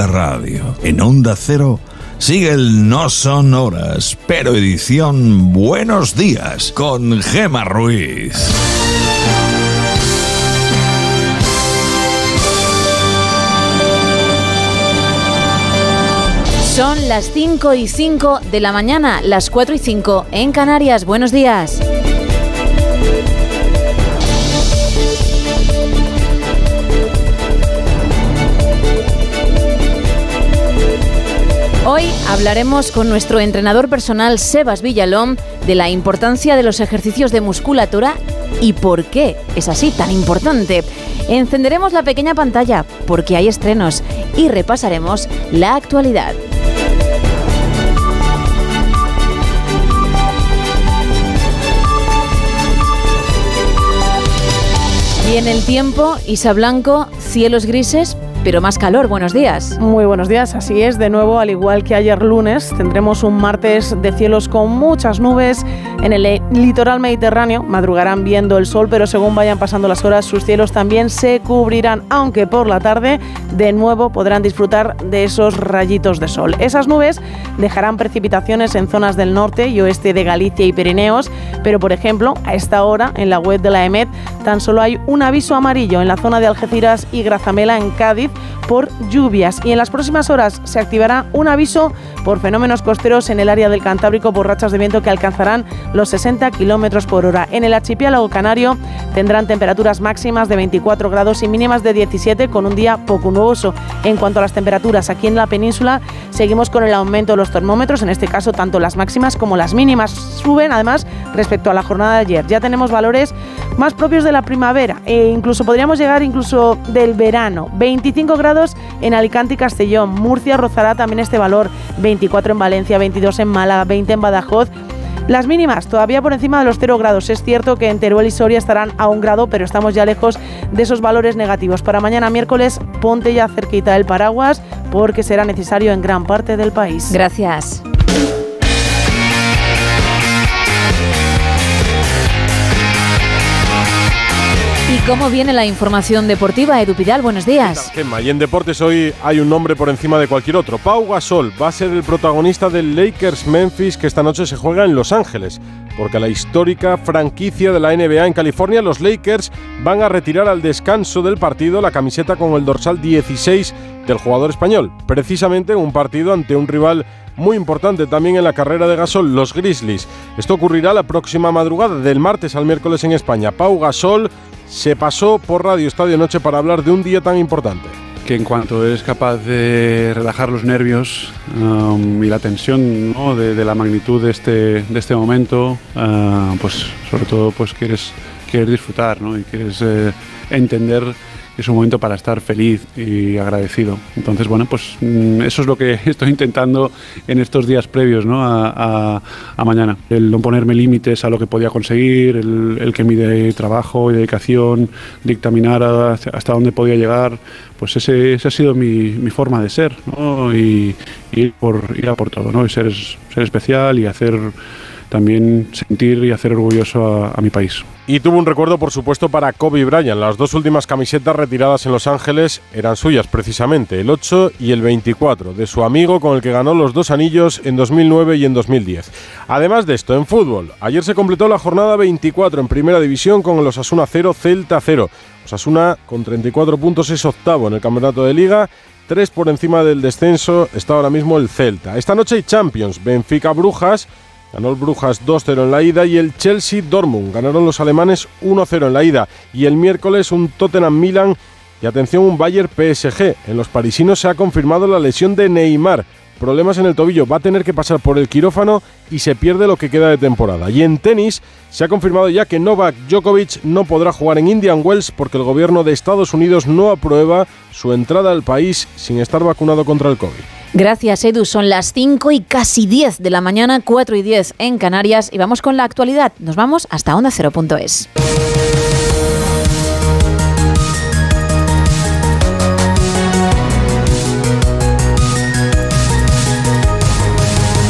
la radio. En Onda Cero sigue el No Son Horas, pero edición Buenos Días con Gema Ruiz. Son las 5 y 5 de la mañana, las 4 y 5 en Canarias. Buenos días. Hablaremos con nuestro entrenador personal Sebas Villalón de la importancia de los ejercicios de musculatura y por qué es así tan importante. Encenderemos la pequeña pantalla porque hay estrenos y repasaremos la actualidad. Y en el tiempo, Isa Blanco, cielos grises, pero más calor. Buenos días. Muy buenos días, así es. De nuevo, al igual que ayer lunes, tendremos un martes de cielos con muchas nubes en el litoral mediterráneo. Madrugarán viendo el sol, pero según vayan pasando las horas, sus cielos también se cubrirán, aunque por la tarde de nuevo podrán disfrutar de esos rayitos de sol. Esas nubes dejarán precipitaciones en zonas del norte y oeste de Galicia y Pirineos, pero por ejemplo, a esta hora en la web de la EMET tan solo hay un aviso amarillo en la zona de Algeciras y Grazamela en Cádiz por lluvias y en las próximas horas se activará un aviso por fenómenos costeros en el área del Cantábrico por rachas de viento que alcanzarán los 60 kilómetros por hora. En el archipiélago canario tendrán temperaturas máximas de 24 grados y mínimas de 17 con un día poco nuboso. En cuanto a las temperaturas aquí en la península, seguimos con el aumento de los termómetros, en este caso tanto las máximas como las mínimas suben además respecto a la jornada de ayer. Ya tenemos valores más propios de la primavera e incluso podríamos llegar incluso del verano. 25 grados en Alicante y Castellón. Murcia rozará también este valor. 24 en Valencia, 22 en Málaga, 20 en Badajoz. Las mínimas todavía por encima de los 0 grados. Es cierto que en Teruel y Soria estarán a un grado, pero estamos ya lejos de esos valores negativos. Para mañana miércoles, ponte ya cerquita el paraguas porque será necesario en gran parte del país. Gracias. ¿Y cómo viene la información deportiva? Edu Pidal, buenos días. Y en deportes hoy hay un nombre por encima de cualquier otro. Pau Gasol va a ser el protagonista del Lakers Memphis que esta noche se juega en Los Ángeles. Porque la histórica franquicia de la NBA en California, los Lakers, van a retirar al descanso del partido la camiseta con el dorsal 16 del jugador español. Precisamente un partido ante un rival muy importante también en la carrera de Gasol, los Grizzlies. Esto ocurrirá la próxima madrugada, del martes al miércoles en España. Pau Gasol se pasó por Radio Estadio Noche para hablar de un día tan importante. Que en cuanto eres capaz de relajar los nervios um, y la tensión de, la magnitud de este, de este momento, uh, pues sobre todo pues quieres, quieres disfrutar ¿no? y quieres eh, entender es un momento para estar feliz y agradecido. Entonces, bueno, pues mm, eso es lo que estoy intentando en estos días previos ¿no? a, mañana. El no ponerme límites a lo que podía conseguir, el, que mi trabajo y dedicación dictaminara hasta dónde podía llegar, pues ese, esa ha sido mi, forma de ser ¿no? y, ir, por, a por todo, ¿no? y ser, ser especial y hacer también sentir y hacer orgulloso a, mi país. Y tuvo un recuerdo, por supuesto, para Kobe Bryant. Las dos últimas camisetas retiradas en Los Ángeles eran suyas, precisamente, el 8 y el 24, de su amigo con el que ganó los dos anillos en 2009 y en 2010. Además de esto, en fútbol, ayer se completó la jornada 24 en Primera División con el Osasuna 0, Celta 0. Osasuna con 34 puntos es octavo en el Campeonato de Liga Tres por encima del descenso está ahora mismo el Celta. Esta noche hay Champions, Benfica Brujas Ganó el Brujas 2-0 en la ida y el Chelsea Dortmund. Ganaron los alemanes 1-0 en la ida. Y el miércoles un Tottenham Milan y atención un Bayern PSG. En los parisinos se ha confirmado la lesión de Neymar. Problemas en el tobillo, va a tener que pasar por el quirófano y se pierde lo que queda de temporada. Y en tenis se ha confirmado ya que Novak Djokovic no podrá jugar en Indian Wells porque el gobierno de Estados Unidos no aprueba su entrada al país sin estar vacunado contra el COVID. Gracias, Edu. Son las 5 y casi 10 de la mañana, 4 y 10 en Canarias. Y vamos con la actualidad. Nos vamos hasta onda0.es.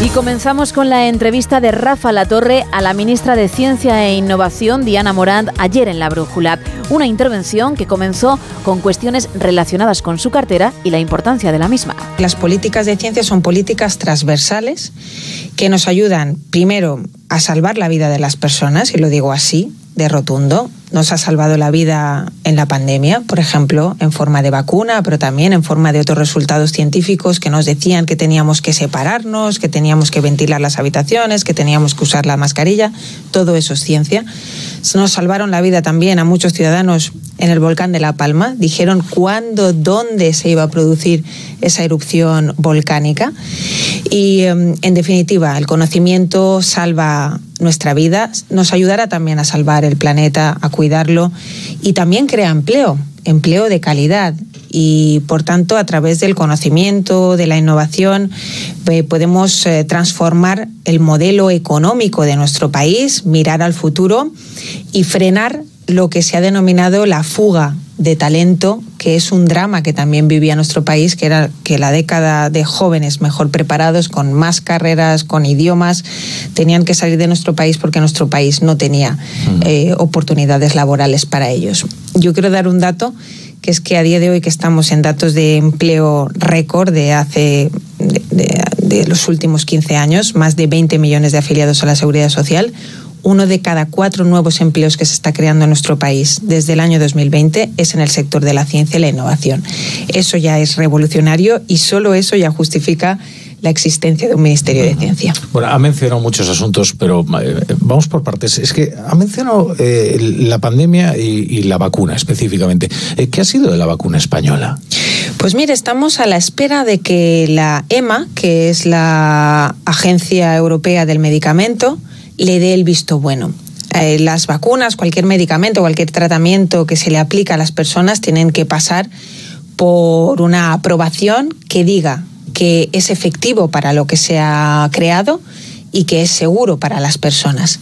Y comenzamos con la entrevista de Rafa Latorre a la ministra de Ciencia e Innovación, Diana Morant, ayer en La Brújula. Una intervención que comenzó con cuestiones relacionadas con su cartera y la importancia de la misma. Las políticas de ciencia son políticas transversales que nos ayudan, primero, a salvar la vida de las personas, y lo digo así, de rotundo, nos ha salvado la vida en la pandemia, por ejemplo, en forma de vacuna, pero también en forma de otros resultados científicos que nos decían que teníamos que separarnos, que teníamos que ventilar las habitaciones, que teníamos que usar la mascarilla. Todo eso es ciencia. Nos salvaron la vida también a muchos ciudadanos en el volcán de La Palma. Dijeron cuándo, dónde se iba a producir esa erupción volcánica. Y, em, en definitiva, el conocimiento salva nuestra vida, nos ayudará también a salvar el planeta, a cuidarlo y también crea empleo, empleo de calidad. Y por tanto, a través del conocimiento, de la innovación, eh, podemos eh, transformar el modelo económico de nuestro país, mirar al futuro y frenar lo que se ha denominado la fuga de talento, que es un drama que también vivía nuestro país, que era que la década de jóvenes mejor preparados, con más carreras, con idiomas, tenían que salir de nuestro país porque nuestro país no tenía eh, oportunidades laborales para ellos. Yo quiero dar un dato que es que a día de hoy que estamos en datos de empleo récord de hace de, de los últimos 15 años, más de 20 millones de afiliados a la seguridad social, uno de cada cuatro nuevos empleos que se está creando en nuestro país desde el año 2020 es en el sector de la ciencia y la innovación. Eso ya es revolucionario y solo eso ya justifica la existencia de un Ministerio de Ciencia. Bueno, ha mencionado muchos asuntos, pero eh, vamos por partes. Es que ha mencionado eh, la pandemia y, la vacuna específicamente. Eh, ¿Qué ha sido de la vacuna española? Pues mire, estamos a la espera de que la EMA, que es la Agencia Europea del Medicamento, le dé el visto bueno. Eh, las vacunas, cualquier medicamento, cualquier tratamiento que se le aplica a las personas tienen que pasar por una aprobación que diga que es efectivo para lo que se ha creado y que es seguro para las personas.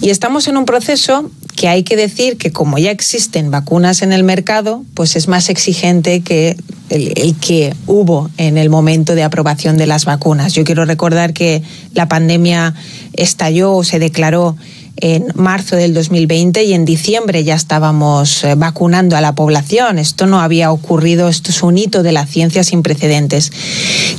Y estamos en un proceso que hay que decir que como ya existen vacunas en el mercado, pues es más exigente que el, que hubo en el momento de aprobación de las vacunas. Yo quiero recordar que la pandemia estalló o se declaró en marzo del 2020 y en diciembre ya estábamos eh, vacunando a la población. Esto no había ocurrido, esto es un hito de la ciencia sin precedentes.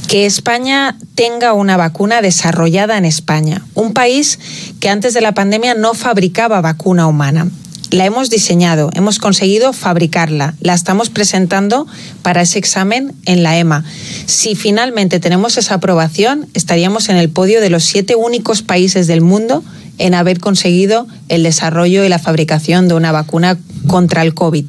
Que España tenga una vacuna desarrollada en España, un país que antes de la pandemia no fabricaba vacuna humana la hemos diseñado, hemos conseguido fabricarla, la estamos presentando para ese examen en la EMA. Si finalmente tenemos esa aprobación, estaríamos en el podio de los siete únicos países del mundo en haber conseguido el desarrollo y la fabricación de una vacuna contra el COVID.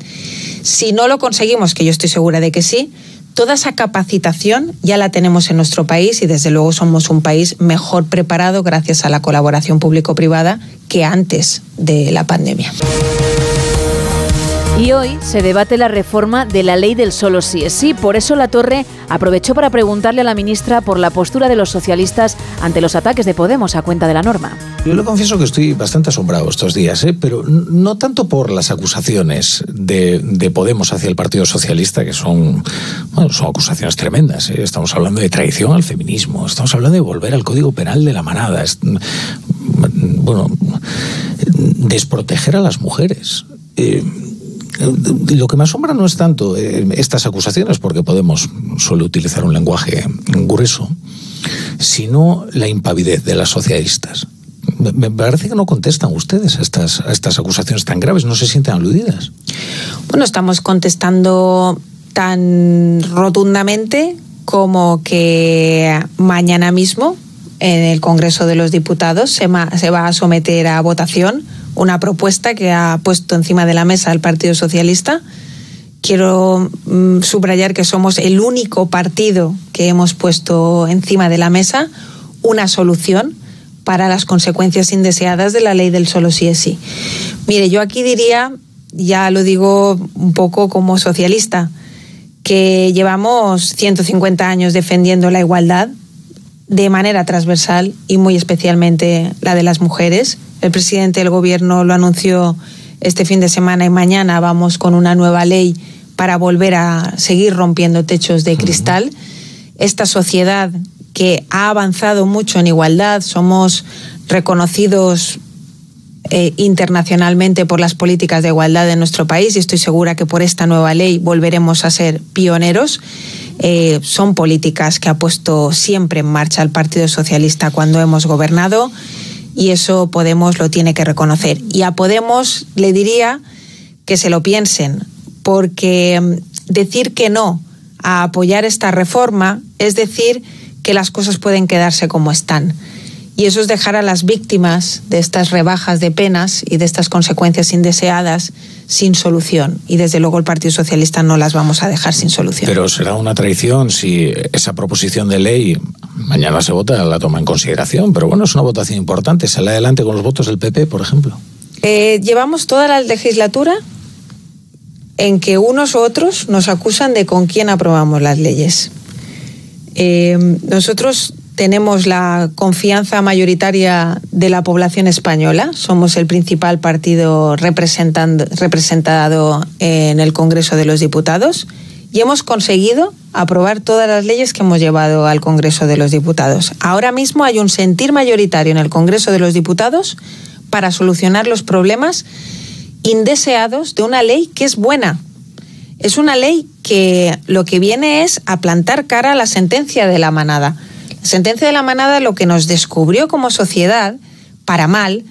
Si no lo conseguimos, que yo estoy segura de que sí, toda esa capacitación ya la tenemos en nuestro país y desde luego somos un país mejor preparado gracias a la colaboración público-privada que antes de la pandemia. Y hoy se debate la reforma de la ley del solo sí es sí. Por eso la Torre aprovechó para preguntarle a la ministra por la postura de los socialistas ante los ataques de Podemos a cuenta de la norma. Yo le confieso que estoy bastante asombrado estos días, ¿eh? pero no tanto por las acusaciones de, Podemos hacia el Partido Socialista, que son, son acusaciones tremendas. ¿eh? Estamos hablando de traición al feminismo, estamos hablando de volver al Código Penal de la manada, bueno, desproteger a las mujeres. Eh, lo que me asombra no es tanto eh, estas acusaciones, porque Podemos suele utilizar un lenguaje grueso, sino la impavidez de las socialistas. Me parece que no contestan ustedes a estas, a estas acusaciones tan graves, no se sienten aludidas. Bueno, estamos contestando tan rotundamente como que mañana mismo en el Congreso de los Diputados se, se va a someter a votación una propuesta que ha puesto encima de la mesa el Partido Socialista. Quiero mm, subrayar que somos el único partido que hemos puesto encima de la mesa una solución para las consecuencias indeseadas de la ley del solo sí es sí. Mire, yo aquí diría, ya lo digo un poco como socialista, que llevamos 150 años defendiendo la igualdad de manera transversal y muy especialmente la de las mujeres el presidente del gobierno lo anunció este fin de semana y mañana vamos con una nueva ley para volver a seguir rompiendo techos de cristal. Esta sociedad que ha avanzado mucho en igualdad, somos reconocidos eh, internacionalmente por las políticas de igualdad de nuestro país y estoy segura que por esta nueva ley volveremos a ser pioneros. Eh, son políticas que ha puesto siempre en marcha el Partido Socialista cuando hemos gobernado y eso Podemos lo tiene que reconocer. Y a Podemos le diría que se lo piensen, porque mm, decir que no a apoyar esta reforma es decir que las cosas pueden quedarse como están. Y eso es dejar a las víctimas de estas rebajas de penas y de estas consecuencias indeseadas sin solución. Y desde luego el Partido Socialista no las vamos a dejar sin solución. Pero será una traición si esa proposición de ley mañana se vota, la toma en consideración. Pero bueno, es una votación importante. Sale adelante con los votos del PP, por ejemplo. Eh, llevamos toda la legislatura en que unos u otros nos acusan de con quién aprobamos las leyes. Eh, nosotros tenemos la confianza mayoritaria de la población española. Somos el principal partido representado en el Congreso de los Diputados y hemos conseguido aprobar todas las leyes que hemos llevado al Congreso de los Diputados. Ahora mismo hay un sentir mayoritario en el Congreso de los Diputados para solucionar los problemas indeseados de una ley que es buena. Es una ley que lo que viene es a plantar cara a la sentencia de la manada sentencia de la manada lo que nos descubrió como sociedad, para mal,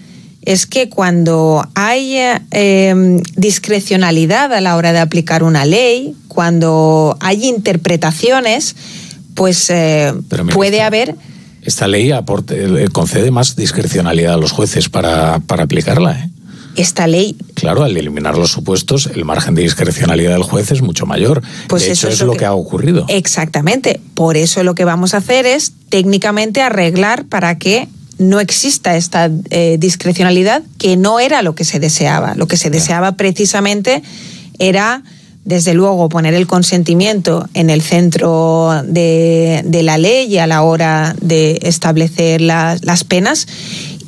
es que cuando hay em, discrecionalidad a la hora de aplicar una ley, cuando hay interpretaciones, pues eh, puede haber... Esta ley aporte, concede más discrecionalidad a los jueces para, para aplicarla. ¿eh? Esta ley. Claro, al eliminar los supuestos, el margen de discrecionalidad del juez es mucho mayor. Pues eso es, lo que, ha ocurrido. Exactamente. Por eso lo que vamos a hacer es técnicamente arreglar para que no exista esta eh, discrecionalidad, que no era lo que se deseaba. Lo que se deseaba precisamente era desde luego, poner el consentimiento en el centro de, la ley y a la hora de establecer las penas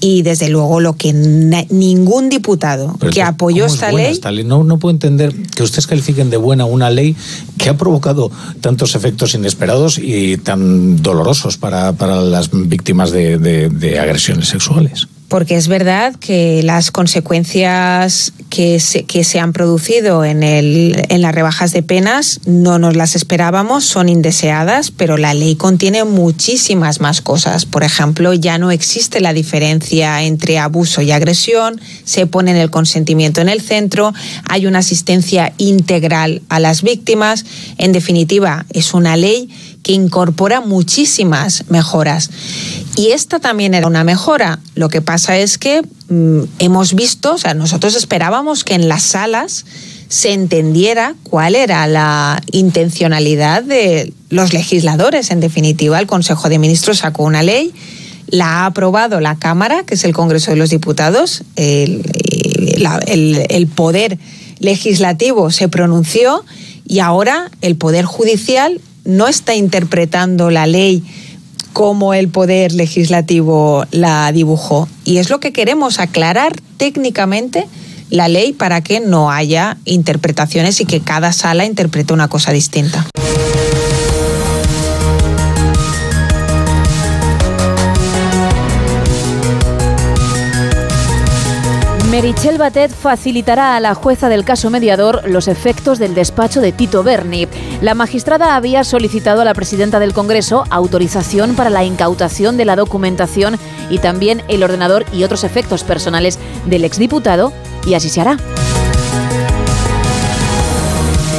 y desde luego lo que ningún diputado que apoyó esta ley... No, no puedo entender que ustedes califiquen de buena una ley que ha provocado tantos efectos inesperados y tan dolorosos para, para las víctimas de, de agresiones sexuales porque es verdad que las consecuencias que se, que se han producido en, el, en las rebajas de penas no nos las esperábamos, son indeseadas, pero la ley contiene muchísimas más cosas. Por ejemplo, ya no existe la diferencia entre abuso y agresión, se pone el consentimiento en el centro, hay una asistencia integral a las víctimas. En definitiva, es una ley que incorpora muchísimas mejoras. Y esta también era una mejora. Lo que pasa es que mm, hemos visto, o sea, nosotros esperábamos que en las salas se entendiera cuál era la intencionalidad de los legisladores. En definitiva, el Consejo de Ministros sacó una ley, la ha aprobado la Cámara, que es el Congreso de los Diputados, el, el Poder Legislativo se pronunció y ahora el Poder Judicial no está interpretando la ley como el poder legislativo la dibujó. Y es lo que queremos aclarar técnicamente la ley para que no haya interpretaciones y que cada sala interprete una cosa distinta. Merichel Batet facilitará a la jueza del caso mediador los efectos del despacho de Tito Berni. La magistrada había solicitado a la presidenta del Congreso autorización para la incautación de la documentación y también el ordenador y otros efectos personales del exdiputado, y así se hará.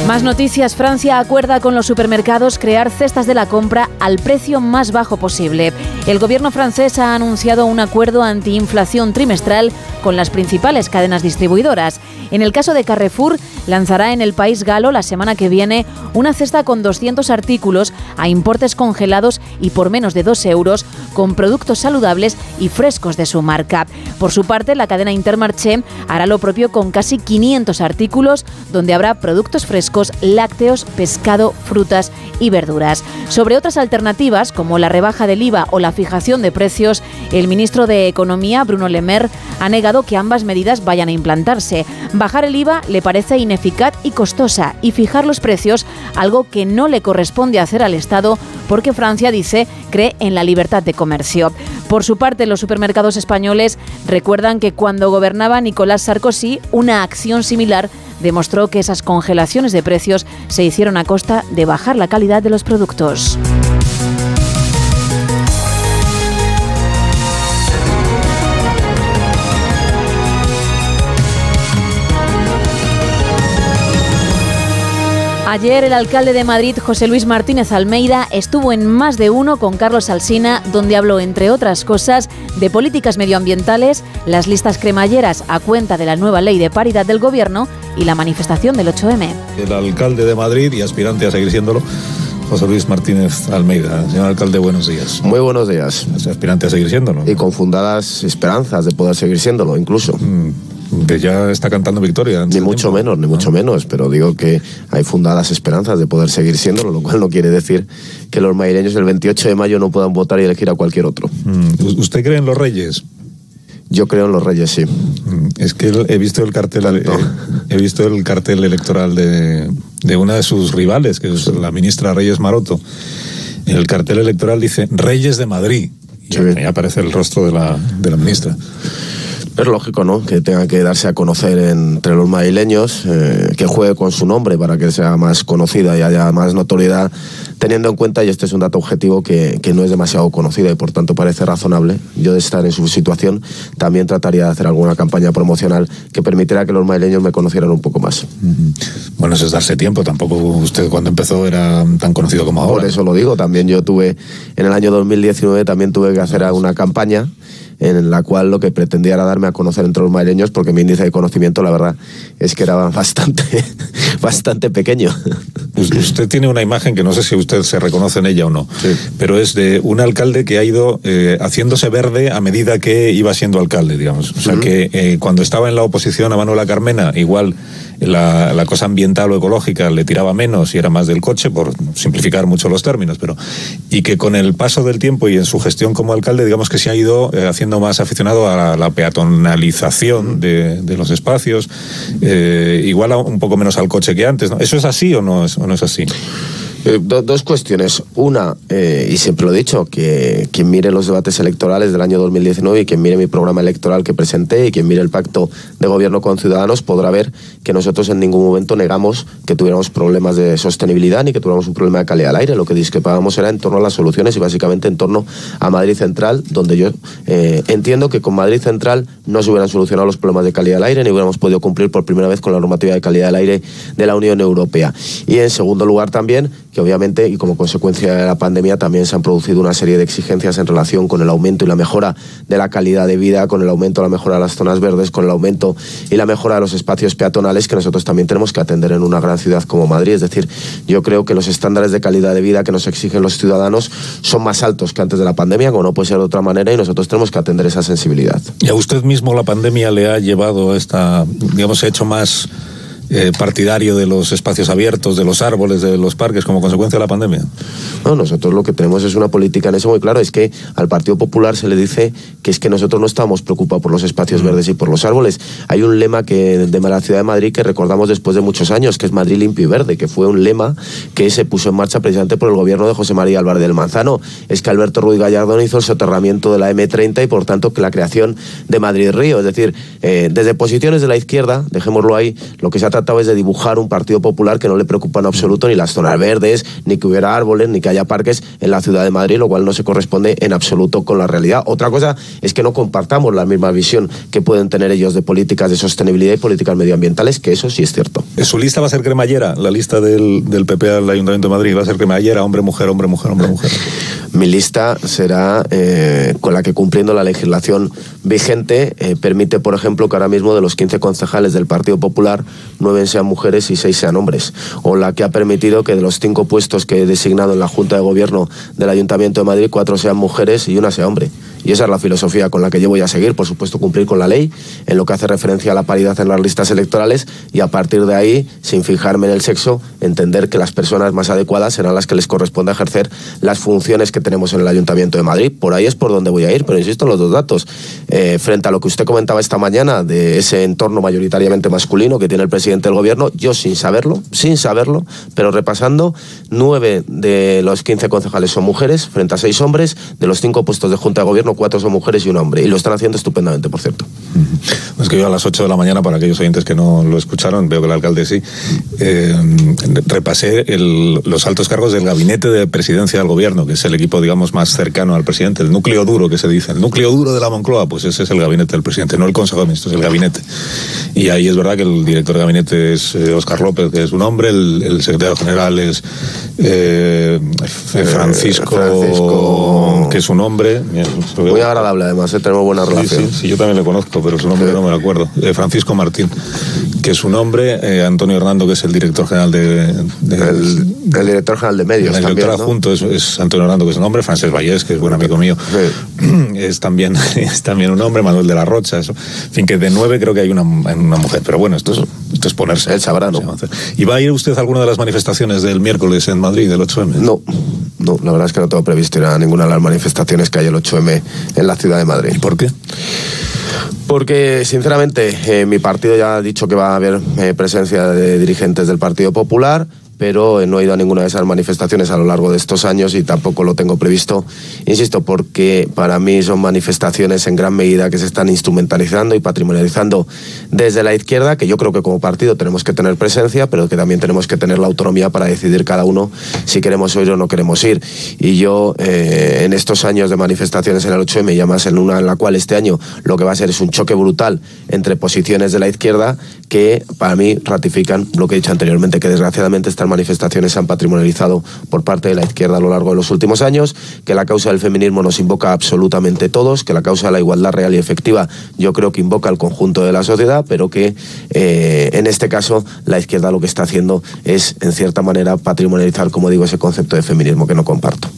Más noticias. Francia acuerda con los supermercados crear cestas de la compra al precio más bajo posible. El gobierno francés ha anunciado un acuerdo antiinflación trimestral con las principales cadenas distribuidoras. En el caso de Carrefour, lanzará en el país galo la semana que viene una cesta con 200 artículos a importes congelados y por menos de 2 euros con productos saludables y frescos de su marca. Por su parte, la cadena Intermarché hará lo propio con casi 500 artículos donde habrá productos frescos, lácteos, pescado, frutas y verduras. Sobre otras alternativas como la rebaja del IVA o la fijación de precios, el ministro de Economía, Bruno Le Maire, ha negado que ambas medidas vayan a implantarse. Bajar el IVA le parece ineficaz y costosa y fijar los precios, algo que no le corresponde hacer al Estado porque Francia, dice, cree en la libertad de comercio. Por su parte, los supermercados españoles recuerdan que cuando gobernaba Nicolás Sarkozy, una acción similar demostró que esas congelaciones de precios se hicieron a costa de bajar la calidad de los productos. Ayer el alcalde de Madrid, José Luis Martínez Almeida, estuvo en más de uno con Carlos Alsina, donde habló, entre otras cosas, de políticas medioambientales, las listas cremalleras a cuenta de la nueva ley de paridad del gobierno y la manifestación del 8M. El alcalde de Madrid y aspirante a seguir siéndolo. José Luis Martínez Almeida. Señor alcalde, buenos días. Muy buenos días. Es aspirante a seguir siéndolo. Y con fundadas esperanzas de poder seguir siéndolo, incluso. Mm, que ya está cantando victoria. Ni mucho tiempo. menos, ni mucho menos, pero digo que hay fundadas esperanzas de poder seguir siéndolo, lo cual no quiere decir que los madrileños el 28 de mayo no puedan votar y elegir a cualquier otro. Mm, ¿Usted cree en los reyes? Yo creo en los reyes, sí. Mm, Es que he visto el cartel, eh, he visto el cartel electoral de, de una de sus rivales, que es la ministra Reyes Maroto. En el cartel electoral dice Reyes de Madrid. Y ahí aparece el rostro de la, de la ministra. Es lógico, ¿no? Que tenga que darse a conocer entre los madrileños, eh, que juegue con su nombre para que sea más conocida y haya más notoriedad, teniendo en cuenta, y este es un dato objetivo, que, que no es demasiado conocida y por tanto parece razonable. Yo de estar en su situación también trataría de hacer alguna campaña promocional que permitiera que los madrileños me conocieran un poco más. Bueno, eso es darse tiempo. Tampoco usted cuando empezó era tan conocido como ahora. Por eso lo digo, también yo tuve, en el año 2019 también tuve que hacer una campaña en la cual lo que pretendía era darme a conocer entre los madrileños porque mi índice de conocimiento la verdad es que era bastante, bastante pequeño. Us- Usted tiene una imagen que no sé si usted se reconoce en ella o no, pero es de un alcalde que ha ido eh, haciéndose verde a medida que iba siendo alcalde, digamos. O sea que eh, cuando estaba en la oposición a Manuela Carmena, igual la, la cosa ambiental o ecológica le tiraba menos y era más del coche, por simplificar mucho los términos, pero y que con el paso del tiempo y en su gestión como alcalde, digamos que se ha ido eh, haciendo más aficionado a la peatonalización de, de los espacios, eh, igual a un poco menos al coche que antes. ¿no? ¿Eso es así o no es, o no es así? Eh, do- dos cuestiones. Una, eh, y siempre lo he dicho, que quien mire los debates electorales del año 2019 y quien mire mi programa electoral que presenté y quien mire el pacto de gobierno con Ciudadanos podrá ver que nosotros en ningún momento negamos que tuviéramos problemas de sostenibilidad ni que tuviéramos un problema de calidad del aire. Lo que discrepábamos era en torno a las soluciones y básicamente en torno a Madrid Central, donde yo eh, entiendo que con Madrid Central no se hubieran solucionado los problemas de calidad del aire ni hubiéramos podido cumplir por primera vez con la normativa de calidad del aire de la Unión Europea. Y en segundo lugar también que obviamente y como consecuencia de la pandemia también se han producido una serie de exigencias en relación con el aumento y la mejora de la calidad de vida, con el aumento y la mejora de las zonas verdes, con el aumento y la mejora de los espacios peatonales que nosotros también tenemos que atender en una gran ciudad como Madrid. Es decir, yo creo que los estándares de calidad de vida que nos exigen los ciudadanos son más altos que antes de la pandemia, como no puede ser de otra manera, y nosotros tenemos que atender esa sensibilidad. ¿Y a usted mismo la pandemia le ha llevado a esta, digamos, ha hecho más eh, partidario de los espacios abiertos, de los árboles, de los parques, como consecuencia de la pandemia? No, nosotros lo que tenemos es una política en eso muy claro, es que al Partido Popular se le dice que es que nosotros no estamos preocupados por los espacios verdes y por los árboles. Hay un lema que de la ciudad de Madrid que recordamos después de muchos años, que es Madrid limpio y verde, que fue un lema que se puso en marcha precisamente por el gobierno de José María Álvarez del Manzano. Es que Alberto Ruiz Gallardón hizo el soterramiento de la M30 y por tanto que la creación de Madrid Río. Es decir, eh, desde posiciones de la izquierda, dejémoslo ahí, lo que se ha tratado es de dibujar un Partido Popular que no le preocupa en absoluto ni las zonas verdes, ni que hubiera árboles, ni que haya parques en la ciudad de Madrid, lo cual no se corresponde en absoluto con la realidad. Otra cosa es que no compartamos la misma visión que pueden tener ellos de políticas de sostenibilidad y políticas medioambientales, que eso sí es cierto. ¿Su lista va a ser cremallera? La lista del, del PP al Ayuntamiento de Madrid va a ser cremallera, hombre, mujer, hombre, mujer, hombre, mujer. Mi lista será eh, con la que cumpliendo la legislación vigente eh, permite, por ejemplo, que ahora mismo de los 15 concejales del Partido Popular, 9 sean mujeres y 6 sean hombres. O la que ha permitido que de los 5 puestos que he designado en la Junta de Gobierno del Ayuntamiento de Madrid, 4 sean mujeres y una sea hombre. Y esa es la filosofía con la que yo voy a seguir, por supuesto, cumplir con la ley en lo que hace referencia a la paridad en las listas electorales y a partir de ahí, sin fijarme en el sexo, entender que las personas más adecuadas serán las que les corresponde ejercer las funciones que tenemos en el Ayuntamiento de Madrid. Por ahí es por donde voy a ir, pero insisto en los dos datos. Eh, frente a lo que usted comentaba esta mañana de ese entorno mayoritariamente masculino que tiene el presidente del gobierno, yo sin saberlo, sin saberlo, pero repasando, nueve de los 15 concejales son mujeres frente a seis hombres, de los cinco puestos de Junta de Gobierno, cuatro son mujeres y un hombre, y lo están haciendo estupendamente, por cierto. Es que yo a las 8 de la mañana, para aquellos oyentes que no lo escucharon, veo que el alcalde sí, eh, repasé los altos cargos del gabinete de presidencia del gobierno, que es el equipo, digamos, más cercano al presidente, el núcleo duro que se dice, el núcleo duro de la Moncloa, pues ese es el gabinete del presidente, no el Consejo de Ministros, el gabinete. Y ahí es verdad que el director de gabinete es Oscar eh, López, que es un hombre, el, secretario general es eh, Francisco, que es un hombre. Muy agradable además, tenemos buena relación. Sí, sí, yo también le conozco, pero su nombre no me lo acuerdo. Francisco Martín, que es un hombre, Antonio Hernando, que es el director general de... el, director general de medios. El director adjunto es, Antonio Hernando, que es un hombre, Francés Vallés, que es buen amigo mío, es, también, es también un hombre, Manuel de la Rocha, eso. En fin, que de nueve creo que hay una, una mujer, pero bueno, esto es, esto es ponerse. Él sabrá, ¿no? ¿Y va a ir usted a alguna de las manifestaciones del miércoles en Madrid, del 8M? No, no, la verdad es que no tengo previsto ir a ninguna de las manifestaciones que hay el 8M en la ciudad de Madrid. ¿Y por qué? Porque, sinceramente, eh, mi partido ya ha dicho que va a haber eh, presencia de dirigentes del Partido Popular pero no he ido a ninguna de esas manifestaciones a lo largo de estos años y tampoco lo tengo previsto, insisto, porque para mí son manifestaciones en gran medida que se están instrumentalizando y patrimonializando desde la izquierda, que yo creo que como partido tenemos que tener presencia, pero que también tenemos que tener la autonomía para decidir cada uno si queremos ir o no queremos ir. Y yo, eh, en estos años de manifestaciones en el 8M, y además en una en la cual este año lo que va a ser es un choque brutal entre posiciones de la izquierda que para mí ratifican lo que he dicho anteriormente, que desgraciadamente está manifestaciones se han patrimonializado por parte de la izquierda a lo largo de los últimos años, que la causa del feminismo nos invoca absolutamente todos, que la causa de la igualdad real y efectiva yo creo que invoca al conjunto de la sociedad, pero que eh, en este caso la izquierda lo que está haciendo es, en cierta manera, patrimonializar, como digo, ese concepto de feminismo que no comparto.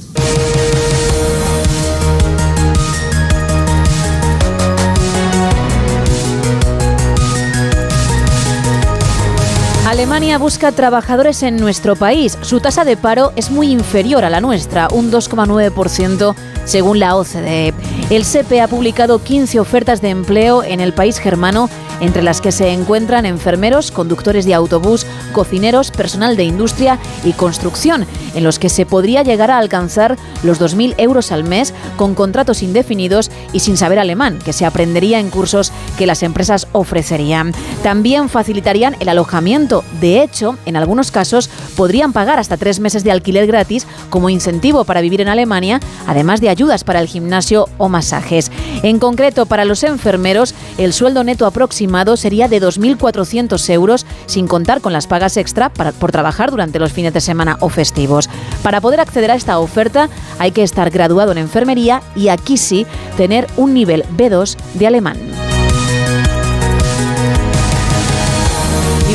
Busca trabajadores en nuestro país. Su tasa de paro es muy inferior a la nuestra, un 2,9% según la OCDE. El SEPE ha publicado 15 ofertas de empleo en el país germano, entre las que se encuentran enfermeros, conductores de autobús, cocineros, personal de industria y construcción, en los que se podría llegar a alcanzar los 2.000 euros al mes con contratos indefinidos y sin saber alemán, que se aprendería en cursos que las empresas ofrecerían. También facilitarían el alojamiento. De hecho, en algunos casos podrían pagar hasta tres meses de alquiler gratis como incentivo para vivir en Alemania, además de ayudas para el gimnasio o masajes. En concreto, para los enfermeros, el sueldo neto aproximado sería de 2.400 euros, sin contar con las pagas extra por trabajar durante los fines de semana o festivos. Para poder acceder a esta oferta hay que estar graduado en enfermería y aquí sí tener un nivel B2 de alemán.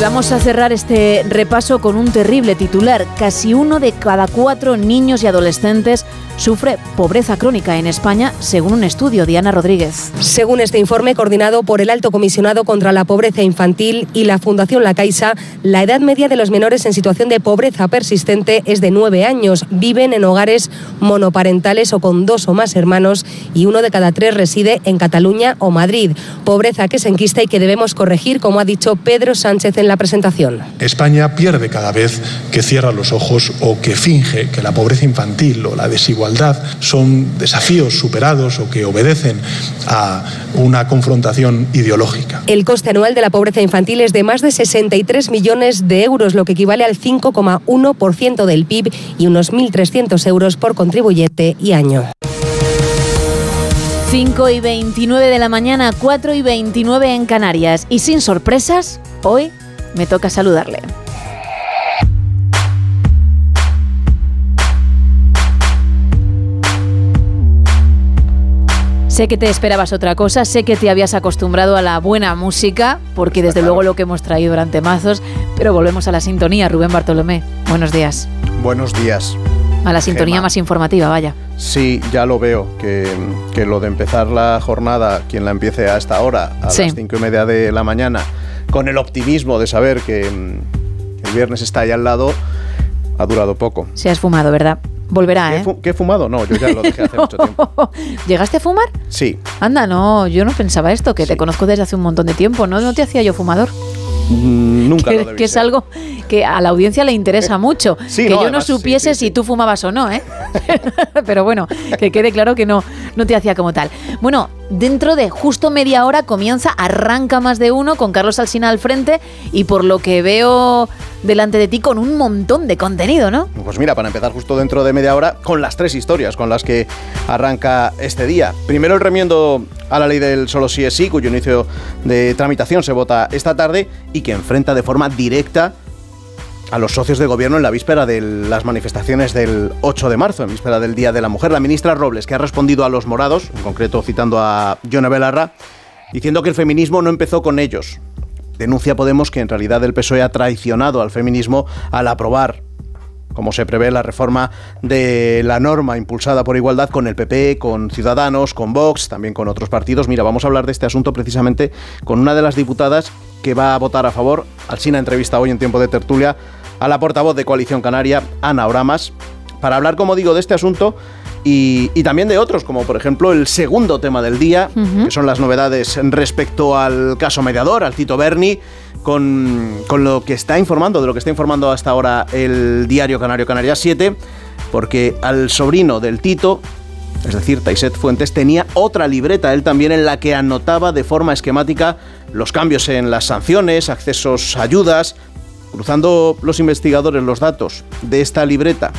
Vamos a cerrar este repaso con un terrible titular. Casi uno de cada cuatro niños y adolescentes sufre pobreza crónica en España, según un estudio. Diana Rodríguez. Según este informe coordinado por el Alto Comisionado contra la Pobreza Infantil y la Fundación La Caixa, la edad media de los menores en situación de pobreza persistente es de nueve años. Viven en hogares monoparentales o con dos o más hermanos y uno de cada tres reside en Cataluña o Madrid. Pobreza que se enquista y que debemos corregir, como ha dicho Pedro Sánchez en la presentación. España pierde cada vez que cierra los ojos o que finge que la pobreza infantil o la desigualdad son desafíos superados o que obedecen a una confrontación ideológica. El coste anual de la pobreza infantil es de más de 63 millones de euros, lo que equivale al 5,1% del PIB y unos 1.300 euros por contribuyente y año. 5 y 29 de la mañana, 4 y 29 en Canarias. Y sin sorpresas, hoy me toca saludarle. Sé que te esperabas otra cosa, sé que te habías acostumbrado a la buena música, porque desde luego lo que hemos traído durante mazos, pero volvemos a la sintonía. Rubén Bartolomé, buenos días. Buenos días. A la sintonía más informativa, vaya. Sí, ya lo veo, que, que, lo de empezar la jornada, quien la empiece a esta hora, a las cinco y media de la mañana, con el optimismo de saber que mm, el viernes está ahí al lado, ha durado poco. Se has fumado, ¿verdad? Volverá, ¿eh? ¿Qué he fumado? No, yo ya lo dejé hace mucho tiempo. ¿Llegaste a fumar? Sí. Anda, no, yo no pensaba esto, que te conozco desde hace un montón de tiempo, ¿no? No te hacía yo fumador. Mm, nunca que, lo que es algo que a la audiencia le interesa mucho. Sí, que no, yo además, no supiese sí. si tú fumabas o no, ¿eh? Pero bueno, que quede claro que no, no te hacía como tal. Bueno, dentro de justo media hora comienza, arranca más de uno con Carlos Alsina al frente y por lo que veo delante de ti con un montón de contenido, ¿no? Pues mira, para empezar justo dentro de media hora, con las tres historias con las que arranca este día. Primero el remiendo a la ley del solo sí es sí, cuyo inicio de tramitación se vota esta tarde y que enfrenta de forma directa a los socios de gobierno en la víspera de las manifestaciones del 8 de marzo, en víspera del Día de la Mujer. La ministra Robles, que ha respondido a los morados, en concreto citando a Yone Belarra, diciendo que el feminismo no empezó con ellos. Denuncia Podemos que en realidad el PSOE ha traicionado al feminismo al aprobar como se prevé la reforma de la norma impulsada por igualdad con el PP, con Ciudadanos, con Vox, también con otros partidos. Mira, vamos a hablar de este asunto precisamente con una de las diputadas que va a votar a favor. Alsina entrevista hoy en tiempo de tertulia a la portavoz de Coalición Canaria, Ana Oramas, para hablar, como digo, de este asunto y, y también de otros, como por ejemplo el segundo tema del día, que son las novedades respecto al caso mediador, al Tito Berni, con, con lo que está informando, de lo que está informando hasta ahora el diario Canario Canarias 7, porque al sobrino del Tito, es decir, Taiset Fuentes, tenía otra libreta, él también, en la que anotaba de forma esquemática los cambios en las sanciones, accesos ayudas, cruzando los investigadores los datos de esta libreta,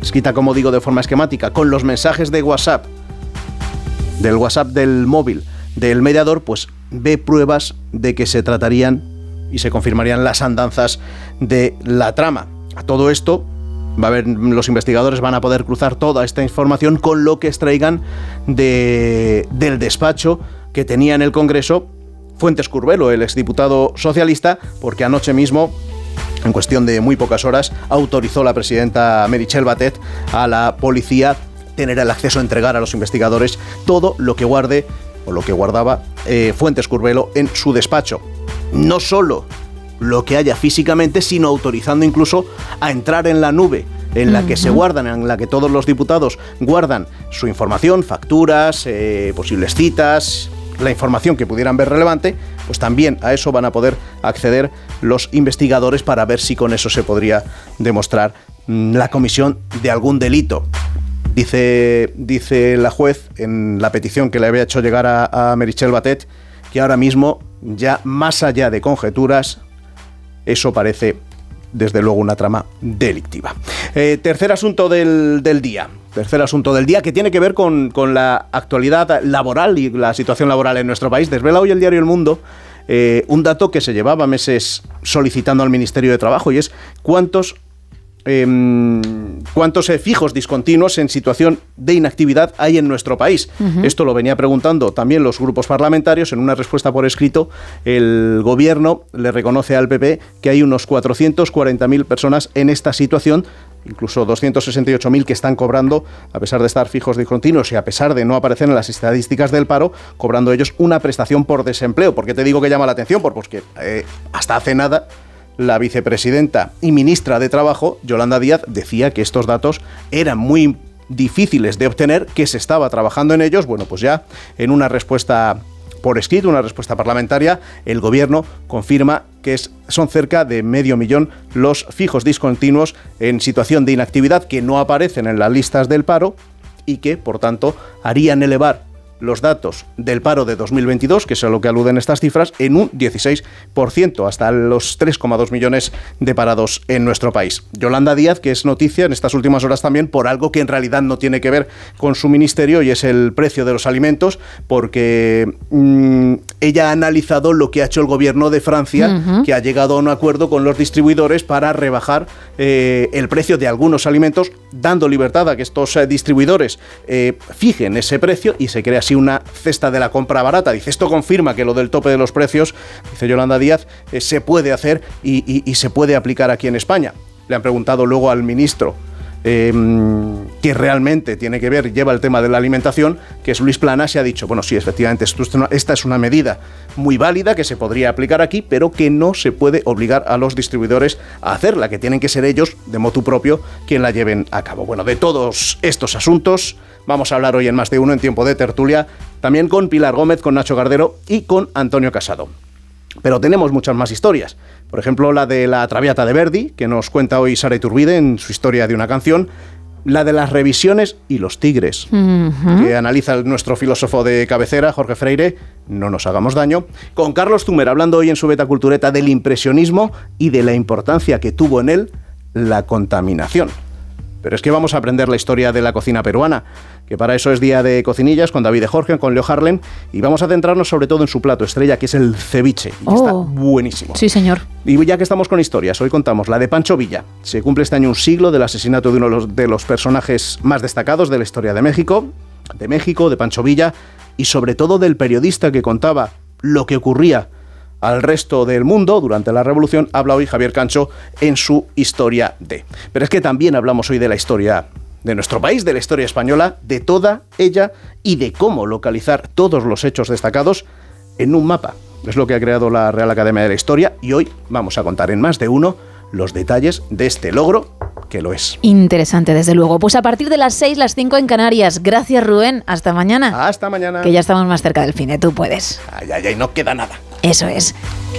escrita como digo de forma esquemática, con los mensajes de WhatsApp, del WhatsApp del móvil del mediador, pues ve pruebas de que se tratarían y se confirmarían las andanzas de la trama. A todo esto, va a haber, los investigadores van a poder cruzar toda esta información con lo que extraigan de, del despacho que tenía en el Congreso Fuentes Curbelo, el exdiputado socialista, porque anoche mismo en cuestión de muy pocas horas, autorizó la presidenta Merichel Batet a la policía tener el acceso a entregar a los investigadores todo lo que guarde o lo que guardaba eh, Fuentes Curbelo en su despacho. No solo lo que haya físicamente, sino autorizando incluso a entrar en la nube en la que se guardan, en la que todos los diputados guardan su información, facturas, eh, posibles citas, la información que pudieran ver relevante, pues también a eso van a poder acceder los investigadores para ver si con eso se podría demostrar mm, la comisión de algún delito. Dice, dice la juez en la petición que le había hecho llegar a, a Merichel Batet que ahora mismo, ya más allá de conjeturas, eso parece desde luego una trama delictiva. Eh, tercer asunto del, del, día. Tercer asunto del día que tiene que ver con, con, la actualidad laboral y la situación laboral en nuestro país. Desvela hoy el diario El Mundo eh, un dato que se llevaba meses solicitando al Ministerio de Trabajo y es cuántos eh, cuántos eh, fijos discontinuos en situación de inactividad hay en nuestro país. Uh -huh. Esto lo venía preguntando también los grupos parlamentarios. En una respuesta por escrito, el gobierno le reconoce al PP que hay unos 440.000 personas en esta situación incluso 268.000 que están cobrando, a pesar de estar fijos discontinuos y a pesar de no aparecer en las estadísticas del paro, cobrando ellos una prestación por desempleo. ¿Por qué te digo que llama la atención? Pues porque eh, hasta hace nada la vicepresidenta y ministra de Trabajo, Yolanda Díaz, decía que estos datos eran muy difíciles de obtener, que se estaba trabajando en ellos. Bueno, pues ya en una respuesta por escrito, una respuesta parlamentaria, el gobierno confirma que son cerca de medio millón los fijos discontinuos en situación de inactividad que no aparecen en las listas del paro y que, por tanto, harían elevar los datos del paro de 2022, que es a lo que aluden estas cifras, en un 16%, hasta los 3,2 millones de parados en nuestro país. Yolanda Díaz, que es noticia en estas últimas horas también por algo que en realidad no tiene que ver con su ministerio y es el precio de los alimentos, porque mmm, ella ha analizado lo que ha hecho el gobierno de Francia, uh -huh. que ha llegado a un acuerdo con los distribuidores para rebajar eh, el precio de algunos alimentos, dando libertad a que estos eh, distribuidores eh, fijen ese precio y se crea así una cesta de la compra barata. Dice, esto confirma que lo del tope de los precios, dice Yolanda Díaz, eh, se puede hacer y, se puede aplicar aquí en España. Le han preguntado luego al ministro em, que realmente tiene que ver, lleva el tema de la alimentación, que es Luis Plana, se ha dicho, bueno, sí, efectivamente, esta es una medida muy válida que se podría aplicar aquí, pero que no se puede obligar a los distribuidores a hacerla, que tienen que ser ellos, de motu propio, quien la lleven a cabo. Bueno, de todos estos asuntos vamos a hablar hoy en más de uno en tiempo de tertulia, también con Pilar Gómez, con Nacho Gardero y con Antonio Casado. Pero tenemos muchas más historias. Por ejemplo, la de la Traviata de Verdi, que nos cuenta hoy Sara Iturbide en su historia de una canción. La de las revisiones y los tigres, que analiza nuestro filósofo de cabecera, Jorge Freire, no nos hagamos daño. Con Carlos Tumer hablando hoy en su beta cultureta del impresionismo y de la importancia que tuvo en él la contaminación. Pero es que vamos a aprender la historia de la cocina peruana que para eso es día de cocinillas con David de Jorge, con Leo Harlen, y vamos a centrarnos sobre todo en su plato estrella, que es el ceviche. Y está oh. buenísimo. Sí, señor. Y ya que estamos con historias, hoy contamos la de Pancho Villa. Se cumple este año un siglo del asesinato de uno de los, de los personajes más destacados de la historia de México, de México, de Pancho Villa, y sobre todo del periodista que contaba lo que ocurría al resto del mundo durante la revolución, habla hoy Javier Cancho en su historia de. Pero es que también hablamos hoy de la historia de nuestro país, de la historia española, de toda ella y de cómo localizar todos los hechos destacados en un mapa. Es lo que ha creado la Real Academia de la Historia y hoy vamos a contar en más de uno los detalles de este logro que lo es. Interesante, desde luego. Pues a partir de las 6, las 5 en Canarias. Gracias, Rubén. Hasta mañana. Hasta mañana. Que ya estamos más cerca del fin, tú puedes. Ay, ay, ay, no queda nada. Eso es.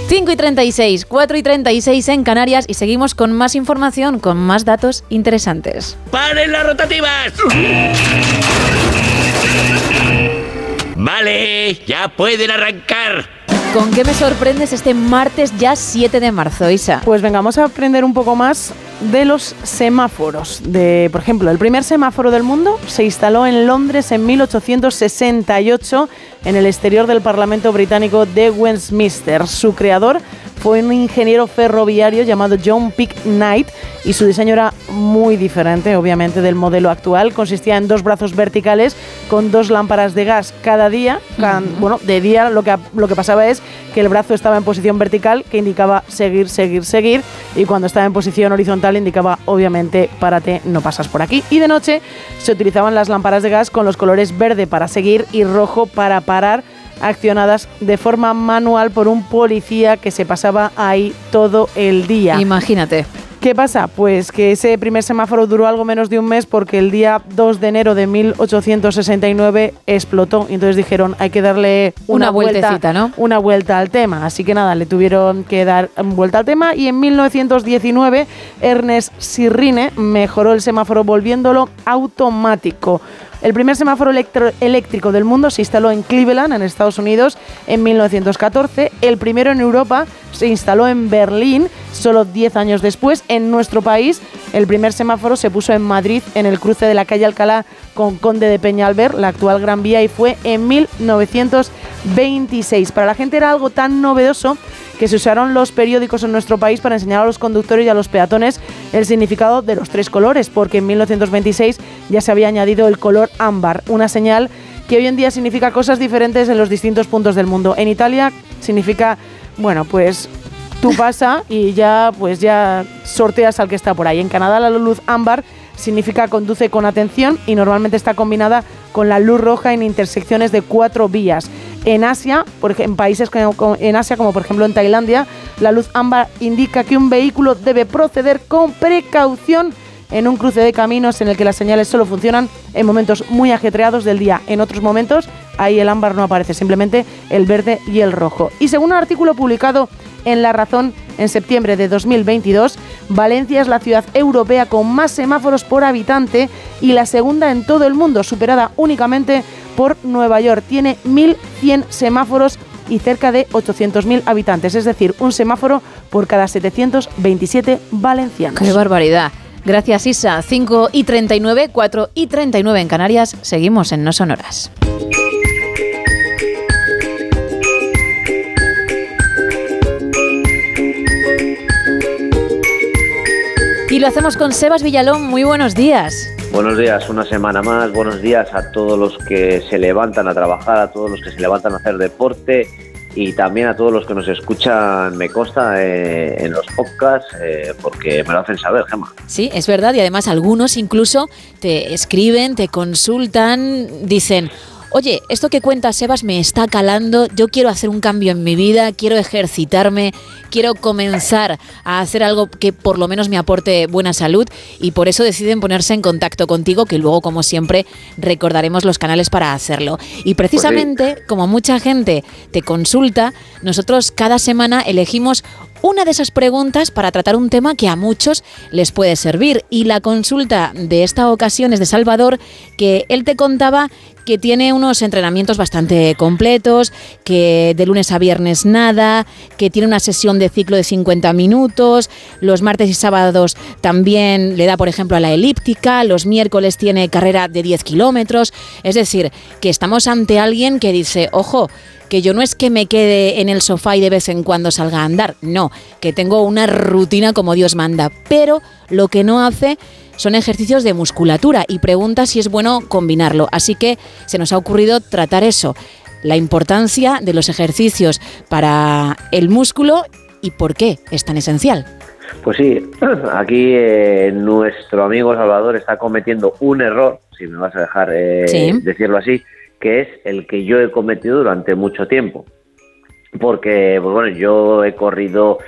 5 y 36, 4 y 36 en Canarias y seguimos con más información, con más datos interesantes. ¡Paren las rotativas! Vale, ya pueden arrancar. ¿Con qué me sorprendes este martes ya 7 de marzo, Isa? Pues vengamos a aprender un poco más de los semáforos. De, por ejemplo, el primer semáforo del mundo se instaló en Londres en 1868 en el exterior del Parlamento británico de Westminster. Su creador fue un ingeniero ferroviario llamado John Pick Knight y su diseño era muy diferente, obviamente, del modelo actual. Consistía en dos brazos verticales con dos lámparas de gas cada día. Bueno, de día lo que, lo que pasaba es que el brazo estaba en posición vertical, que indicaba seguir, seguir, seguir, y cuando estaba en posición horizontal indicaba, obviamente, párate, no pasas por aquí. Y de noche se utilizaban las lámparas de gas con los colores verde para seguir y rojo para parar accionadas de forma manual por un policía que se pasaba ahí todo el día. Imagínate. ¿Qué pasa? Pues que ese primer semáforo duró algo menos de un mes porque el día 2 de enero de 1869 explotó y entonces dijeron hay que darle una, vuelta, ¿no? Una vuelta al tema. Así que nada, le tuvieron que dar vuelta al tema y en 1919 Ernest Sirrine mejoró el semáforo volviéndolo automático. El primer semáforo eléctrico del mundo se instaló en Cleveland, en Estados Unidos, en 1914. El primero en Europa se instaló en Berlín, solo 10 años después. En nuestro país, el primer semáforo se puso en Madrid, en el cruce de la calle Alcalá con Conde de Peñalver, la actual Gran Vía, y fue en 1926. Para la gente era algo tan novedoso que se usaron los periódicos en nuestro país para enseñar a los conductores y a los peatones el significado de los tres colores, porque en 1926 ya se había añadido el color ámbar, una señal que hoy en día significa cosas diferentes en los distintos puntos del mundo. En Italia significa, bueno, pues tú pasa y ya pues ya sorteas al que está por ahí. En Canadá la luz ámbar significa conduce con atención y normalmente está combinada con la luz roja en intersecciones de cuatro vías. En Asia, por, en países en Asia, como por ejemplo en Tailandia, la luz ámbar indica que un vehículo debe proceder con precaución en un cruce de caminos en el que las señales solo funcionan en momentos muy ajetreados del día. En otros momentos, ahí el ámbar no aparece, simplemente el verde y el rojo. Y según un artículo publicado en La Razón en septiembre de 2022, Valencia es la ciudad europea con más semáforos por habitante y la segunda en todo el mundo, superada únicamente por Nueva York. Tiene 1.100 semáforos y cerca de 800.000 habitantes, es decir, un semáforo por cada 727 valencianos. ¡Qué barbaridad! Gracias Isa. 5 y 39, 4 y 39 en Canarias. Seguimos en No Sonoras. Y lo hacemos con Sebas Villalón. Muy buenos días. Buenos días, una semana más. Buenos días a todos los que se levantan a trabajar, a todos los que se levantan a hacer deporte y también a todos los que nos escuchan, me consta, eh, en los podcasts, eh, porque me lo hacen saber, Gemma. Sí, es verdad, y además algunos incluso te escriben, te consultan, dicen, oye, esto que cuenta Sebas me está calando, yo quiero hacer un cambio en mi vida, quiero ejercitarme, quiero comenzar a hacer algo que por lo menos me aporte buena salud y por eso deciden ponerse en contacto contigo, que luego, como siempre, recordaremos los canales para hacerlo. Y precisamente, como mucha gente te consulta, nosotros cada semana elegimos una de esas preguntas para tratar un tema que a muchos les puede servir. Y la consulta de esta ocasión es de Salvador, que él te contaba que tiene unos entrenamientos bastante completos, que de lunes a viernes nada, que tiene una sesión de ciclo de 50 minutos, los martes y sábados también le da, por ejemplo, a la elíptica, los miércoles tiene carrera de 10 kilómetros, es decir, que estamos ante alguien que dice, ojo, que yo no es que me quede en el sofá y de vez en cuando salga a andar, no, que tengo una rutina como Dios manda, pero lo que no hace son ejercicios de musculatura y pregunta si es bueno combinarlo. Así que se nos ha ocurrido tratar eso, la importancia de los ejercicios para el músculo y por qué es tan esencial. Pues sí, aquí eh, nuestro amigo Salvador está cometiendo un error, si me vas a dejar eh, Sí. decirlo así, que es el que yo he cometido durante mucho tiempo. Porque, pues bueno, yo he corrido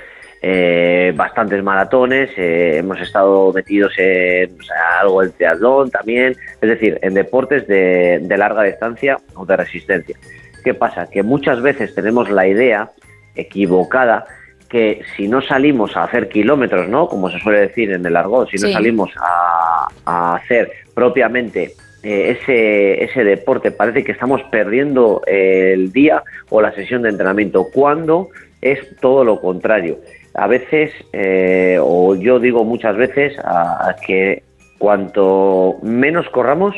eh, bastantes maratones, eh, hemos estado metidos en o sea, algo del triatlón también, es decir, en deportes de, de larga distancia o de resistencia. ¿Qué pasa? Que muchas veces tenemos la idea equivocada que si no salimos a hacer kilómetros, ¿no? Como se suele decir en el argot, si no Sí. salimos a, a hacer propiamente eh, ese, ese deporte, parece que estamos perdiendo eh, el día o la sesión de entrenamiento, cuando es todo lo contrario. A veces, eh, o yo digo muchas veces, a- que cuanto menos corramos,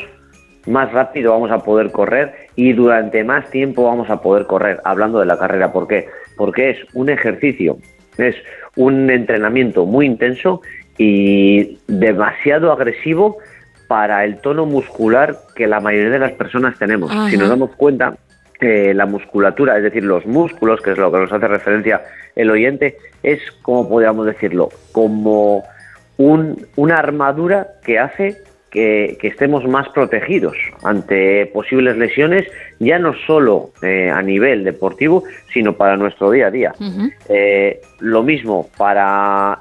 más rápido vamos a poder correr y durante más tiempo vamos a poder correr, hablando de la carrera. ¿Por qué? Porque es un ejercicio, es un entrenamiento muy intenso y demasiado agresivo para el tono muscular que la mayoría de las personas tenemos. Ajá. Si nos damos cuenta, eh, la musculatura, es decir, los músculos, que es lo que nos hace referencia el oyente, es, como podríamos decirlo, como un- una armadura que hace que, que estemos más protegidos ante posibles lesiones, ya no solo eh, a nivel deportivo, sino para nuestro día a día. Eh, lo mismo para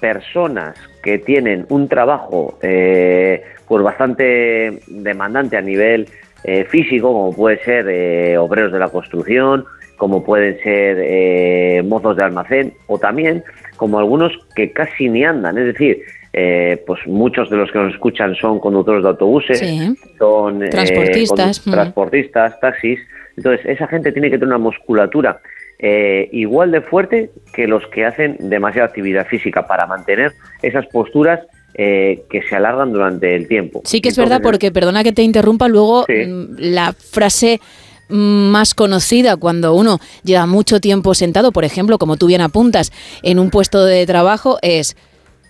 personas que tienen un trabajo eh, pues bastante demandante a nivel eh, físico, como puede ser eh, obreros de la construcción, como pueden ser eh, mozos de almacén, o también como algunos que casi ni andan, es decir, eh, pues muchos de los que nos escuchan son conductores de autobuses, Sí. son eh, Transportistas, mm. transportistas, taxis. Entonces, esa gente tiene que tener una musculatura eh, igual de fuerte que los que hacen demasiada actividad física para mantener esas posturas eh, que se alargan durante el tiempo. Sí que es Entonces, verdad porque, perdona que te interrumpa, luego mm, la frase más conocida cuando uno lleva mucho tiempo sentado, por ejemplo, como tú bien apuntas, en un puesto de trabajo, es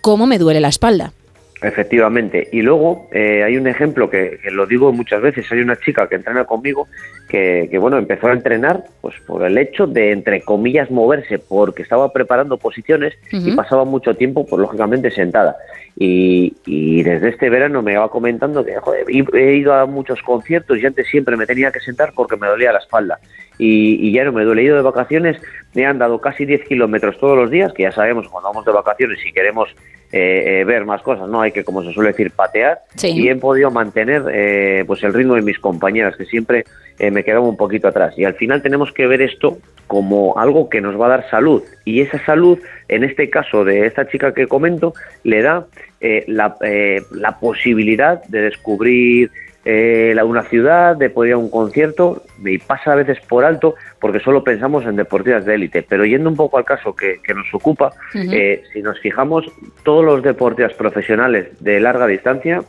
¿cómo me duele la espalda? Efectivamente. Y luego eh, hay un ejemplo que, que lo digo muchas veces. Hay una chica que entrena conmigo que, que, bueno, empezó a entrenar pues por el hecho de, entre comillas, moverse, porque estaba preparando posiciones y pasaba mucho tiempo, pues lógicamente, sentada. Y, y desde este verano me va comentando que joder, he he ido a muchos conciertos y antes siempre me tenía que sentar porque me dolía la espalda. Y, y ya no me duele. He ido de vacaciones, me han dado casi 10 kilómetros todos los días, que ya sabemos cuando vamos de vacaciones si queremos eh, eh, ver más cosas, ¿no? Hay que, como se suele decir, patear. Sí. Y he podido mantener eh, pues el ritmo de mis compañeras, que siempre eh, me quedaba un poquito atrás. Y al final tenemos que ver esto como algo que nos va a dar salud. Y esa salud, en este caso de esta chica que comento, le da eh, la, eh, la posibilidad de descubrir eh, la- una ciudad, de poder ir a un concierto, y pasa a veces por alto porque solo pensamos en deportistas de élite. Pero yendo un poco al caso que, que nos ocupa, eh, si nos fijamos, todos los deportistas profesionales de larga distancia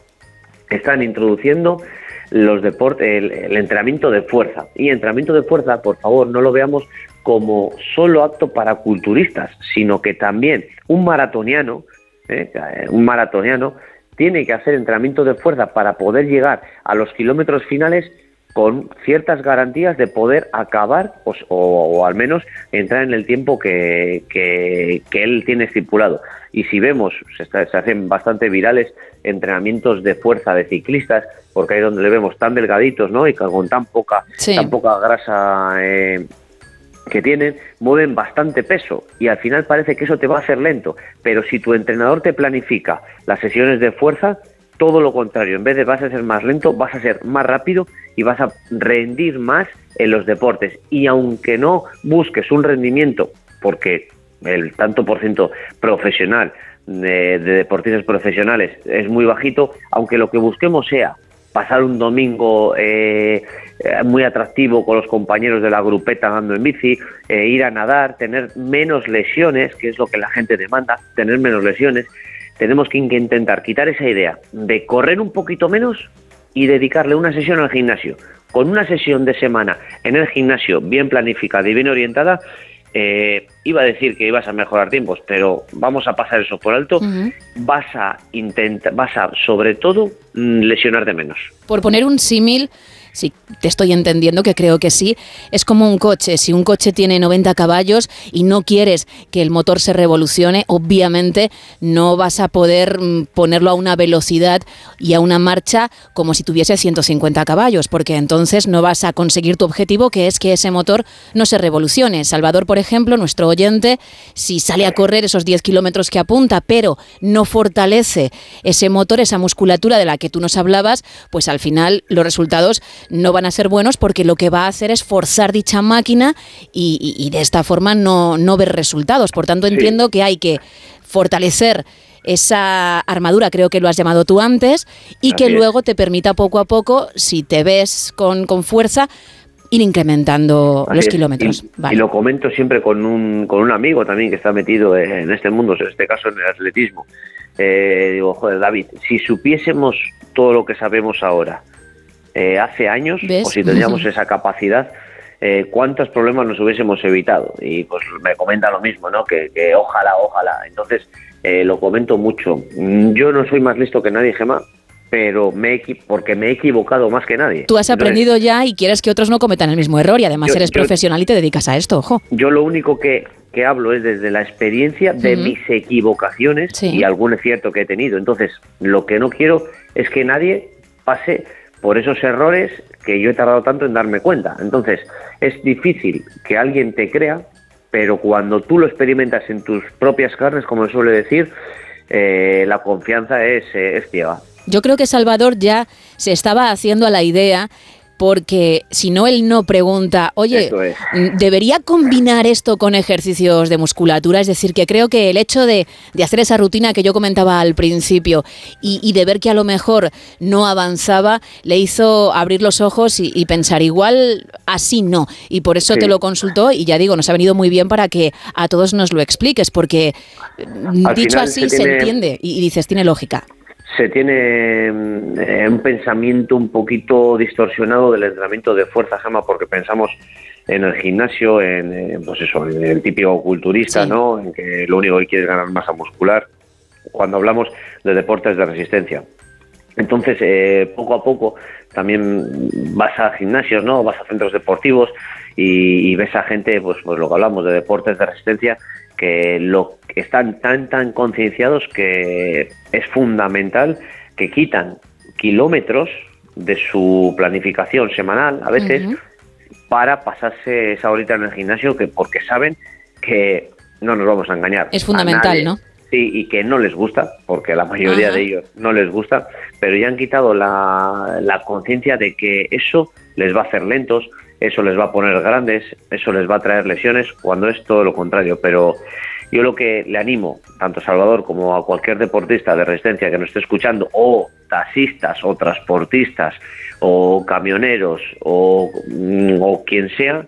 están introduciendo los deportes, el, el entrenamiento de fuerza. Y entrenamiento de fuerza, por favor, no lo veamos como solo acto para culturistas, sino que también un maratoniano, ¿eh? un maratoniano tiene que hacer entrenamiento de fuerza para poder llegar a los kilómetros finales con ciertas garantías de poder acabar pues, o, al menos entrar en el tiempo que, que, él tiene estipulado. Y si vemos, se, se, hacen bastante virales entrenamientos de fuerza de ciclistas, porque ahí donde le vemos tan delgaditos ¿no? y con tan poca, tan poca grasa eh, que tienen, mueven bastante peso y al final parece que eso te va a hacer lento. Pero si tu entrenador te planifica las sesiones de fuerza, todo lo contrario, en vez de vas a ser más lento, vas a ser más rápido y vas a rendir más en los deportes. Y aunque no busques un rendimiento, porque el tanto por ciento profesional de, deportistas profesionales es muy bajito, aunque lo que busquemos sea pasar un domingo eh, eh, muy atractivo con los compañeros de la grupeta andando en bici, eh, ir a nadar, tener menos lesiones, que es lo que la gente demanda, tener menos lesiones, tenemos que intentar quitar esa idea de correr un poquito menos y dedicarle una sesión al gimnasio. Con una sesión de semana en el gimnasio bien planificada y bien orientada, eh, iba a decir que ibas a mejorar tiempos, pero vamos a pasar eso por alto. Vas a intentar, vas a sobre todo mm, lesionar de menos. Por poner un símil, si te estoy entendiendo, que creo que sí, es como un coche. Si un coche tiene 90 caballos y no quieres que el motor se revolucione, obviamente no vas a poder mm, ponerlo a una velocidad y a una marcha como si tuviese 150 caballos, porque entonces no vas a conseguir tu objetivo, que es que ese motor no se revolucione. Salvador, por ejemplo, nuestro oyente, si sale a correr esos 10 kilómetros que apunta, pero no fortalece ese motor, esa musculatura de la que tú nos hablabas, pues al final los resultados no van a ser buenos porque lo que va a hacer es forzar dicha máquina y, de esta forma no, no ver resultados. Por tanto, entiendo que hay que fortalecer esa armadura, creo que lo has llamado tú antes, y que luego te permita poco a poco, si te ves con, con fuerza, ir incrementando los kilómetros. Y, lo comento siempre con un, con un amigo también que está metido en este mundo, en este caso en el atletismo. Eh, digo, joder, David, si supiésemos todo lo que sabemos ahora, eh, hace años, o si tendríamos esa capacidad, eh, cuántos problemas nos hubiésemos evitado. Y pues me comenta lo mismo, ¿no? Que, ojalá, ojalá. Entonces, eh, lo comento mucho. Yo no soy más listo que nadie, Gemma, pero me porque me he equivocado más que nadie. Tú has aprendido ya y quieres que otros no cometan el mismo error y además eres profesional y te dedicas a esto, ojo. Yo lo único que, que hablo es desde la experiencia de mis equivocaciones y algún cierto que he tenido. Entonces, lo que no quiero es que nadie pase por esos errores que yo he tardado tanto en darme cuenta. Entonces, es difícil que alguien te crea, pero cuando tú lo experimentas en tus propias carnes, como suele decir, eh, la confianza es, eh, es ciega. Yo creo que Salvador ya se estaba haciendo a la idea porque si no él no pregunta, oye, ¿debería combinar esto con ejercicios de musculatura? Es decir, que creo que el hecho de, hacer esa rutina que yo comentaba al principio y, de ver que a lo mejor no avanzaba, le hizo abrir los ojos y, pensar, igual así no. Y por eso te lo consultó y ya digo, nos ha venido muy bien para que a todos nos lo expliques, porque dicho así se, entiende y dices, tiene lógica se tiene eh, un pensamiento un poquito distorsionado del entrenamiento de fuerza jama porque pensamos en el gimnasio, en, eh, pues eso, en el típico culturista, ¿no? En que lo único que quiere es ganar masa muscular. Cuando hablamos de deportes de resistencia. Entonces, eh, poco a poco también vas a gimnasios, ¿no? Vas a centros deportivos y, ves a gente, pues, pues lo que hablamos de deportes de resistencia, que lo están tan tan concienciados que es fundamental que quitan kilómetros de su planificación semanal a veces para pasarse esa horita en el gimnasio que porque saben que no nos vamos a engañar. Es fundamental, ¿no? Sí, y que no les gusta, porque la mayoría de ellos no les gusta, pero ya han quitado la, la conciencia de que eso les va a hacer lentos, eso les va a poner grandes, eso les va a traer lesiones, cuando es todo lo contrario. Pero yo lo que le animo, tanto a Salvador como a cualquier deportista de resistencia que nos esté escuchando, o taxistas, o transportistas, o camioneros, o, mm, o quien sea,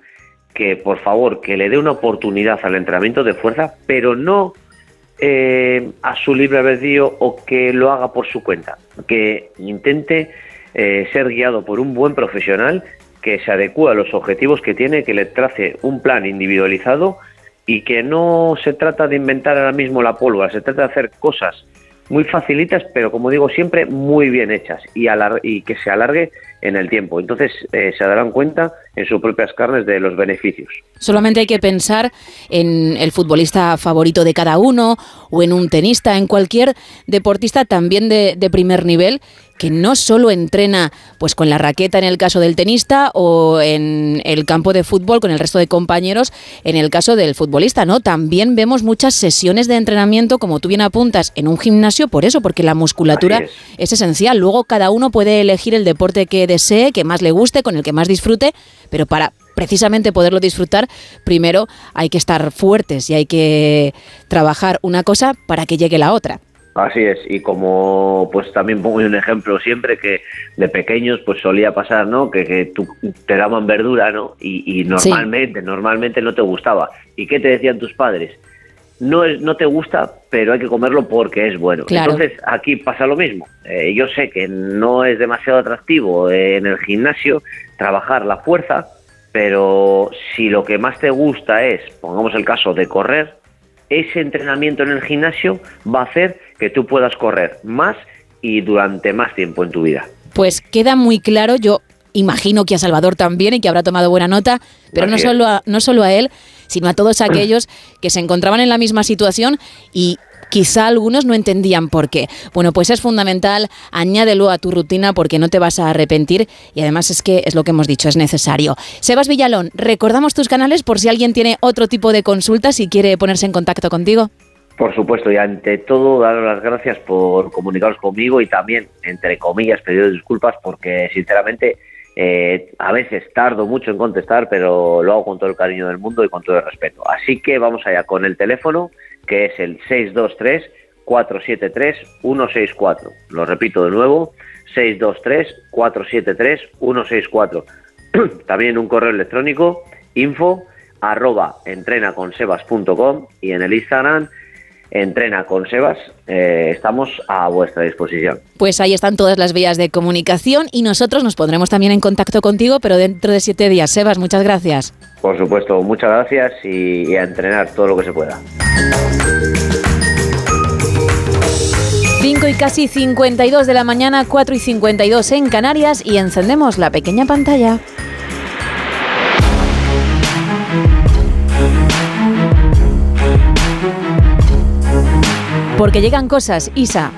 que por favor, que le dé una oportunidad al entrenamiento de fuerza, pero no eh, a su libre albedrío o que lo haga por su cuenta, que intente eh, ser guiado por un buen profesional que se adecúe a los objetivos que tiene, que le trace un plan individualizado y que no se trata de inventar ahora mismo la pólvora, se trata de hacer cosas muy facilitas, pero como digo siempre, muy bien hechas y, y que se alargue en el tiempo. Entonces eh, se darán cuenta en sus propias carnes de los beneficios. Solamente hay que pensar en el futbolista favorito de cada uno o en un tenista, en cualquier deportista también de, de primer nivel que no solo entrena pues con la raqueta en el caso del tenista o en el campo de fútbol con el resto de compañeros en el caso del futbolista, ¿no? También vemos muchas sesiones de entrenamiento, como tú bien apuntas, en un gimnasio por eso, porque la musculatura es. es esencial. Luego cada uno puede elegir el deporte que desee, que más le guste, con el que más disfrute, pero para precisamente poderlo disfrutar, primero hay que estar fuertes y hay que trabajar una cosa para que llegue la otra. Así es, y como pues también pongo un ejemplo siempre que de pequeños pues solía pasar, ¿no? Que, que tú, te daban verdura, ¿no? Y, y normalmente, sí. normalmente no te gustaba. ¿Y qué te decían tus padres? No, es, no te gusta, pero hay que comerlo porque es bueno. Claro. Entonces aquí pasa lo mismo. Eh, yo sé que no es demasiado atractivo en el gimnasio trabajar la fuerza, pero si lo que más te gusta es, pongamos el caso de correr, ese entrenamiento en el gimnasio va a hacer que tú puedas correr más y durante más tiempo en tu vida. Pues queda muy claro, yo imagino que a Salvador también y que habrá tomado buena nota, pero no solo, a, no solo a él, sino a todos aquellos que se encontraban en la misma situación y quizá algunos no entendían por qué. Bueno, pues es fundamental, añádelo a tu rutina porque no te vas a arrepentir y además es que es lo que hemos dicho, es necesario. Sebas Villalón, recordamos tus canales por si alguien tiene otro tipo de consultas y quiere ponerse en contacto contigo. Por supuesto, y ante todo, daros las gracias por comunicaros conmigo y también, entre comillas, pediros disculpas porque, sinceramente, eh, a veces tardo mucho en contestar, pero lo hago con todo el cariño del mundo y con todo el respeto. Así que vamos allá con el teléfono, que es el 623-473-164. Lo repito de nuevo, 623-473-164. También un correo electrónico, info arroba entrenaconsebas.com y en el Instagram Entrena con Sebas, eh, estamos a vuestra disposición. Pues ahí están todas las vías de comunicación y nosotros nos pondremos también en contacto contigo, pero dentro de siete días. Sebas, muchas gracias. Por supuesto, muchas gracias y, y a entrenar todo lo que se pueda. 5 y casi 52 de la mañana, 4 y 52 en Canarias y encendemos la pequeña pantalla. Porque llegan cosas, Isa.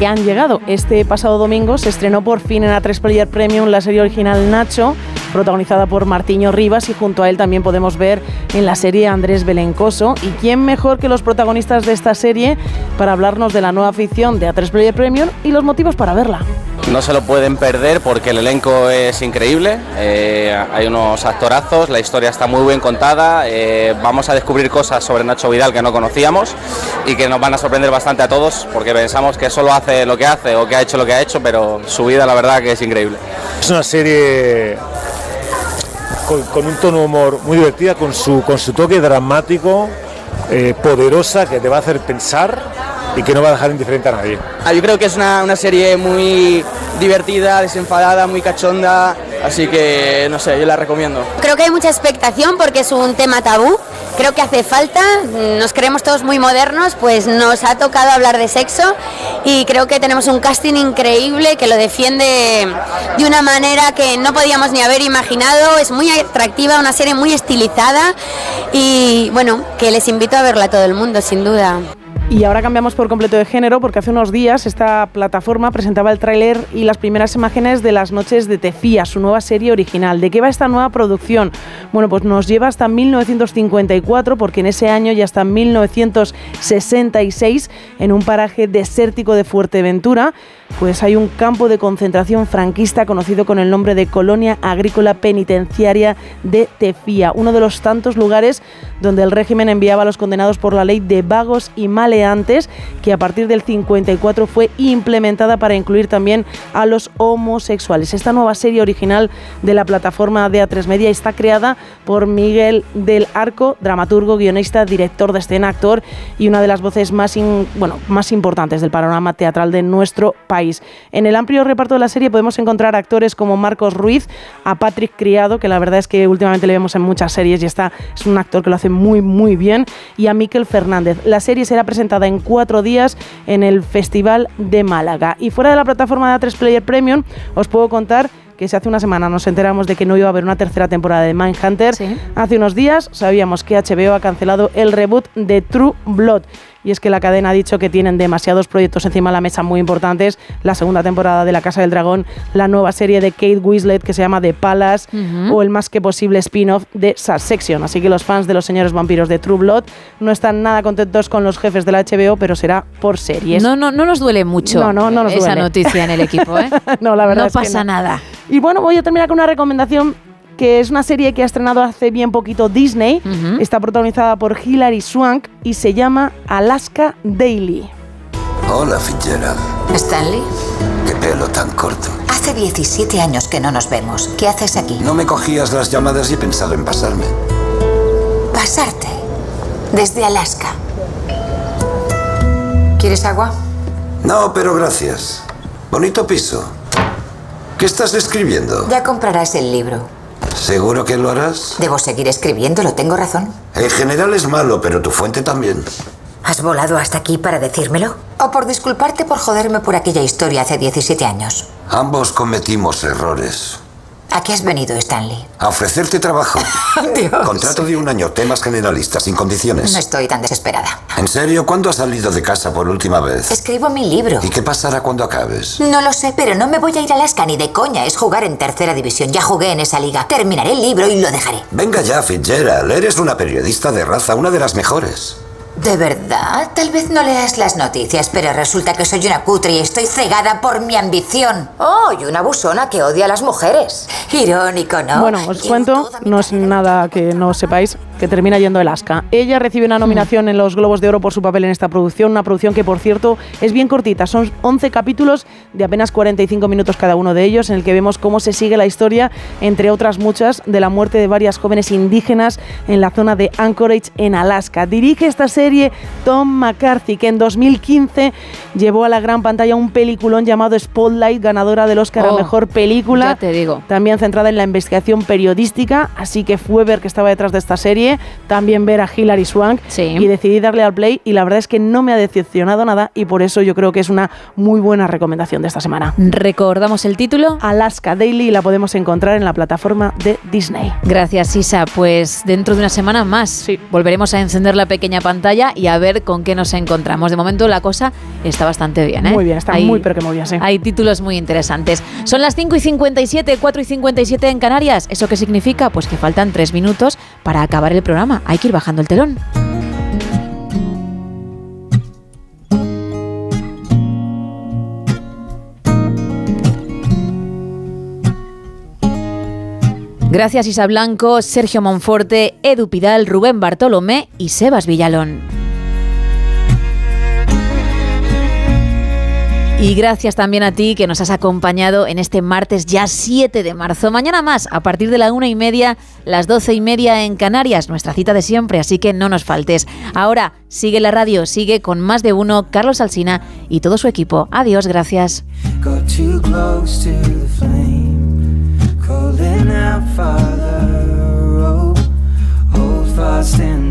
Que han llegado. Este pasado domingo se estrenó por fin en A3 Player Premium la serie original Nacho, protagonizada por Martiño Rivas y junto a él también podemos ver en la serie Andrés Belencoso. ¿Y quién mejor que los protagonistas de esta serie para hablarnos de la nueva ficción de A3 Player Premium y los motivos para verla? No se lo pueden perder porque el elenco es increíble, eh, hay unos actorazos, la historia está muy bien contada, eh, vamos a descubrir cosas sobre Nacho Vidal que no conocíamos y que nos van a sorprender bastante a todos porque pensamos que solo hace lo que hace o que ha hecho lo que ha hecho, pero su vida la verdad que es increíble. Es una serie con, un tono humor muy divertida, con su, con su toque dramático, eh, poderosa, que te va a hacer pensar y que no va a dejar indiferente a nadie. Ah, yo creo que es una, una, serie muy divertida, desenfadada, muy cachonda, así que no sé, yo la recomiendo. Creo que hay mucha expectación porque es un tema tabú, creo que hace falta, nos creemos todos muy modernos, pues nos ha tocado hablar de sexo y creo que tenemos un casting increíble que lo defiende de una manera que no podíamos ni haber imaginado, es muy atractiva, una serie muy estilizada y bueno, que les invito a verla a todo el mundo, sin duda. Y ahora cambiamos por completo de género porque hace unos días esta plataforma presentaba el tráiler y las primeras imágenes de Las noches de Tefía, su nueva serie original. ¿De qué va esta nueva producción? Bueno, pues nos lleva hasta 1954 porque en ese año y hasta 1966 en un paraje desértico de Fuerteventura pues hay un campo de concentración franquista conocido con el nombre de Colonia Agrícola Penitenciaria de Tefía, uno de los tantos lugares donde el régimen enviaba a los condenados por la ley de vagos y maleantes, que a partir del 54 fue implementada para incluir también a los homosexuales. Esta nueva serie original de la plataforma de A3 Media está creada por Miguel del Arco, dramaturgo, guionista, director de escena, actor y una de las voces más, bueno, más importantes del panorama teatral de nuestro país. En el amplio reparto de la serie podemos encontrar actores como Marcos Ruiz, a Patrick Criado, que la verdad es que últimamente le vemos en muchas series y está, es un actor que lo hace muy, muy bien, y a Miquel Fernández. La serie será presentada en cuatro días en el Festival de Málaga. Y fuera de la plataforma de A3 Player Premium, os puedo contar que si hace una semana nos enteramos de que no iba a haber una tercera temporada de Mindhunter, hace unos días sabíamos que HBO ha cancelado el reboot de True Blood y es que la cadena ha dicho que tienen demasiados proyectos encima de la mesa muy importantes. La segunda temporada de La Casa del Dragón, la nueva serie de Kate Winslet que se llama The Palace o el más que posible spin-off de Succession. Así que los fans de los señores vampiros de True Blood no están nada contentos con los jefes de la HBO, pero será por series. No, no, no nos duele mucho No, no, no nos esa duele. noticia en el equipo, ¿eh? no, la verdad no es que pasa no. nada. Y bueno, voy a terminar con una recomendación que es una serie que ha estrenado hace bien poquito Disney. Está protagonizada por Hilary Swank y se llama Alaska Daily. Hola, Fitzgerald. Stanley, Qué pelo tan corto. hace 17 años que no nos vemos. ¿Qué haces aquí? No me cogías las llamadas y he pensado en pasarme. Pasarte. Desde Alaska. ¿Quieres agua? No, pero gracias. Bonito piso. ¿Qué estás escribiendo? Ya comprarás el libro. ¿Seguro que lo harás? Debo seguir escribiéndolo, tengo razón. En general es malo, pero tu fuente también. ¿Has volado hasta aquí para decírmelo? ¿O por disculparte por joderme por aquella historia hace 17 años? Ambos cometimos errores. ¿A qué has venido, Stanley? A ofrecerte trabajo. Contrato de un año, temas generalistas, sin condiciones. No estoy tan desesperada. ¿En serio? ¿Cuándo has salido de casa por última vez? Escribo mi libro. ¿Y qué pasará cuando acabes? No lo sé, pero no me voy a ir a Alaska ni de coña. Es jugar en tercera división. Ya jugué en esa liga. Terminaré el libro y lo dejaré. Venga ya, Fitzgerald. Eres una periodista de raza, una de las mejores. ¿De verdad? Tal vez no leas las noticias, pero resulta que soy una cutre y estoy cegada por mi ambición. Oh, y una busona que odia a las mujeres. Irónico, ¿no? Bueno, os cuento, no es nada que no sepáis, que termina yendo el Alaska. Ella recibe una nominación en los Globos de Oro por su papel en esta producción, una producción que, por cierto, es bien cortita. Son 11 capítulos de apenas 45 minutos cada uno de ellos, en el que vemos cómo se sigue la historia, entre otras muchas, de la muerte de varias jóvenes indígenas en la zona de Anchorage, en Alaska. Dirige esta serie Tom McCarthy, que en 2015 llevó a la gran pantalla un peliculón llamado Spotlight, ganadora del Oscar a Oh, Mejor Película. ya te digo. También centrada en la investigación periodística, así que fue ver que estaba detrás de esta serie, también ver a Hilary Swank y decidí darle al play y la verdad es que no me ha decepcionado nada y por eso yo creo que es una muy buena recomendación de esta semana. Recordamos el título. Alaska Daily y la podemos encontrar en la plataforma de Disney. Gracias, Isa. Pues dentro de una semana más volveremos a encender la pequeña pantalla y a ver con qué nos encontramos. De momento la cosa está bastante bien. ¿eh? Muy bien, está muy, pero que muy bien, sí. Hay títulos muy interesantes. Son las 5 y 57, 4 y 57 en Canarias. ¿Eso qué significa? Pues que faltan 3 minutos para acabar el programa. Hay que ir bajando el telón. Gracias Isa Blanco, Sergio Monforte, Edu Pidal, Rubén Bartolomé y Sebas Villalón. Y gracias también a ti que nos has acompañado en este martes ya 7 de marzo. Mañana más, a partir de la una y media, las doce y media en Canarias, nuestra cita de siempre, así que no nos faltes. Ahora sigue la radio, sigue con más de uno, Carlos Alsina y todo su equipo. Adiós, gracias. crying out, Father, oh, hold fast and